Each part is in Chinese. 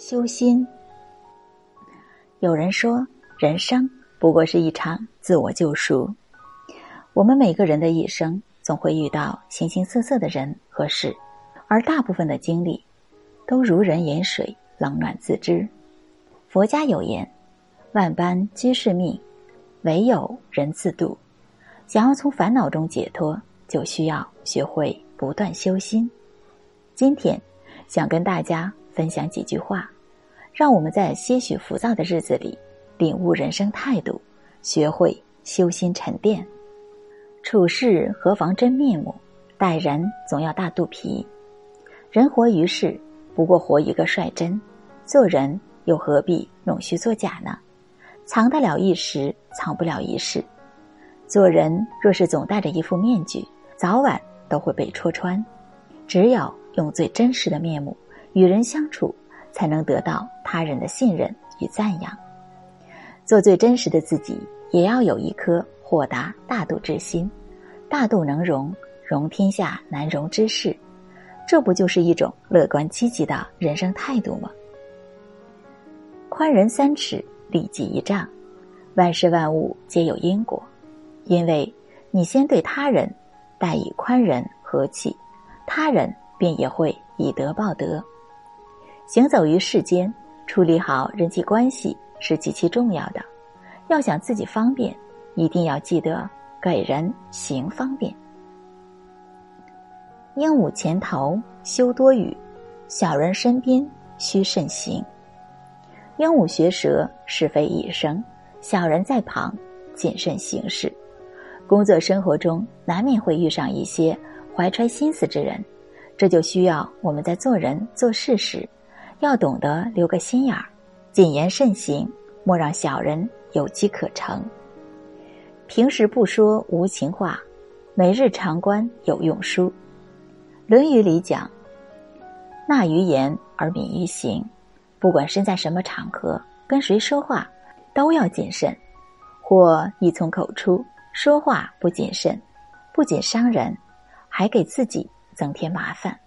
修心。有人说，人生不过是一场自我救赎。我们每个人的一生，总会遇到形形色色的人和事，而大部分的经历，都如人饮水，冷暖自知。佛家有言：“万般皆是命，唯有人自度。”想要从烦恼中解脱，就需要学会不断修心。今天，想跟大家。分享几句话，让我们在些许浮躁的日子里领悟人生态度，学会修心沉淀。处事何妨真面目，待人总要大肚皮。人活于世，不过活一个率真，做人又何必弄虚作假呢？藏得了一时，藏不了一世。做人若是总戴着一副面具，早晚都会被戳穿。只有用最真实的面目。与人相处，才能得到他人的信任与赞扬。做最真实的自己，也要有一颗豁达大度之心。大度能容，容天下难容之事，这不就是一种乐观积极的人生态度吗？宽仁三尺，利己一丈。万事万物皆有因果，因为你先对他人待以宽仁和气，他人便也会以德报德。行走于世间，处理好人际关系是极其重要的。要想自己方便，一定要记得给人行方便。鹦鹉前头休多语，小人身边须慎行。鹦鹉学舌，是非一生；小人在旁，谨慎行事。工作生活中，难免会遇上一些怀揣心思之人，这就需要我们在做人做事时。要懂得留个心眼儿，谨言慎行，莫让小人有机可乘。平时不说无情话，每日常观有用书。《论语》里讲：“纳于言而敏于行。”不管身在什么场合，跟谁说话，都要谨慎。或一从口出，说话不谨慎，不仅伤人，还给自己增添麻烦。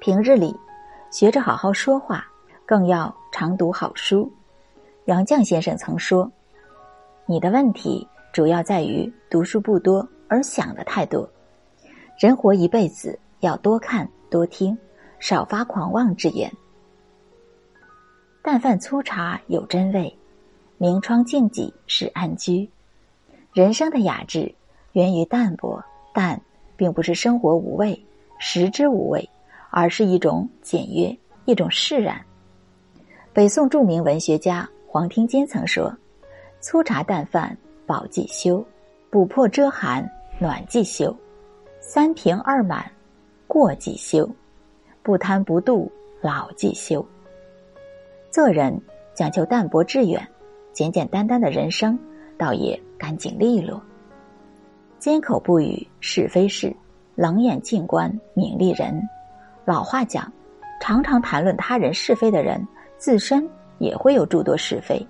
平日里。学着好好说话，更要常读好书。杨绛先生曾说：“你的问题主要在于读书不多，而想的太多。人活一辈子，要多看多听，少发狂妄之言。但饭粗茶有真味，明窗净几是安居。人生的雅致源于淡泊，淡并不是生活无味，食之无味。”而是一种简约，一种释然。北宋著名文学家黄庭坚曾说：“粗茶淡饭饱即休，补破遮寒暖即休，三平二满过即休，不贪不妒老即休。”做人讲究淡泊致远，简简单单的人生倒也干净利落。缄口不语是非事，冷眼静观名利人。老话讲，常常谈论他人是非的人，自身也会有诸多是非。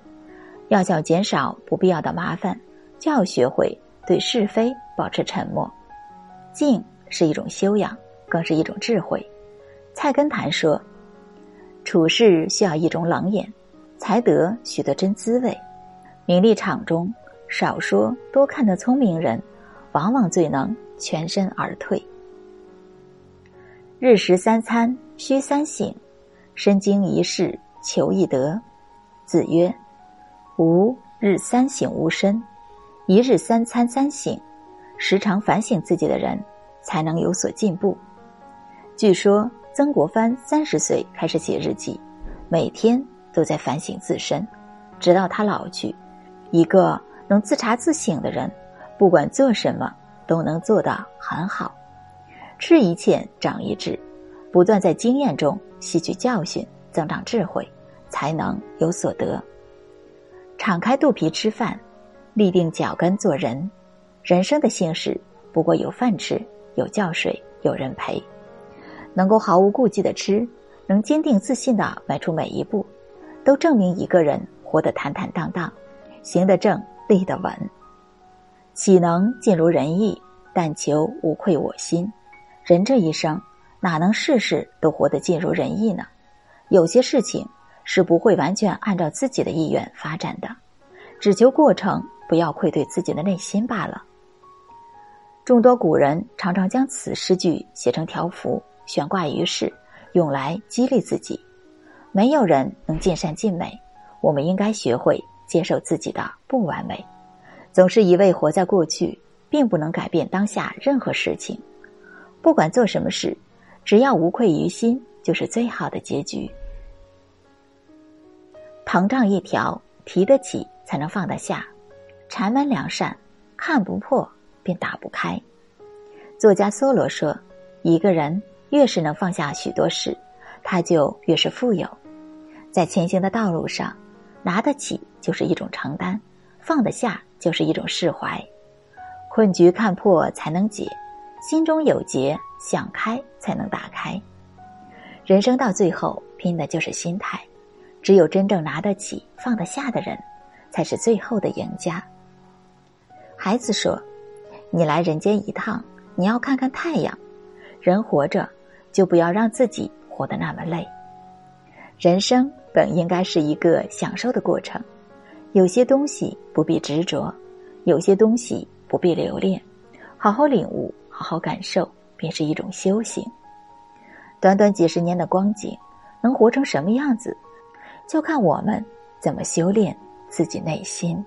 要想减少不必要的麻烦，就要学会对是非保持沉默。静是一种修养，更是一种智慧。菜根谭说：“处事需要一种冷眼，才得许多真滋味。”名利场中少说多看的聪明人，往往最能全身而退。日食三餐须三省，身经一事求一得。子曰：“吾日三省吾身，一日三餐三省。”时常反省自己的人，才能有所进步。据说曾国藩三十岁开始写日记，每天都在反省自身，直到他老去。一个能自查自省的人，不管做什么都能做得很好。吃一堑长一智，不断在经验中吸取教训，增长智慧，才能有所得。敞开肚皮吃饭，立定脚跟做人。人生的幸事不过有饭吃，有觉睡，有人陪。能够毫无顾忌的吃，能坚定自信的迈出每一步，都证明一个人活得坦坦荡荡，行得正，立得稳。岂能尽如人意？但求无愧我心。人这一生，哪能事事都活得尽如人意呢？有些事情是不会完全按照自己的意愿发展的，只求过程不要愧对自己的内心罢了。众多古人常常将此诗句写成条幅，悬挂于世，用来激励自己。没有人能尽善尽美，我们应该学会接受自己的不完美。总是一味活在过去，并不能改变当下任何事情。不管做什么事，只要无愧于心，就是最好的结局。膨胀一条，提得起才能放得下；禅门两扇，看不破。便打不开。作家梭罗说：“一个人越是能放下许多事，他就越是富有。在前行的道路上，拿得起就是一种承担，放得下就是一种释怀。困局看破才能解，心中有结，想开才能打开。人生到最后，拼的就是心态。只有真正拿得起、放得下的人，才是最后的赢家。”孩子说。你来人间一趟，你要看看太阳。人活着，就不要让自己活得那么累。人生本应该是一个享受的过程，有些东西不必执着，有些东西不必留恋，好好领悟，好好感受，便是一种修行。短短几十年的光景，能活成什么样子，就看我们怎么修炼自己内心。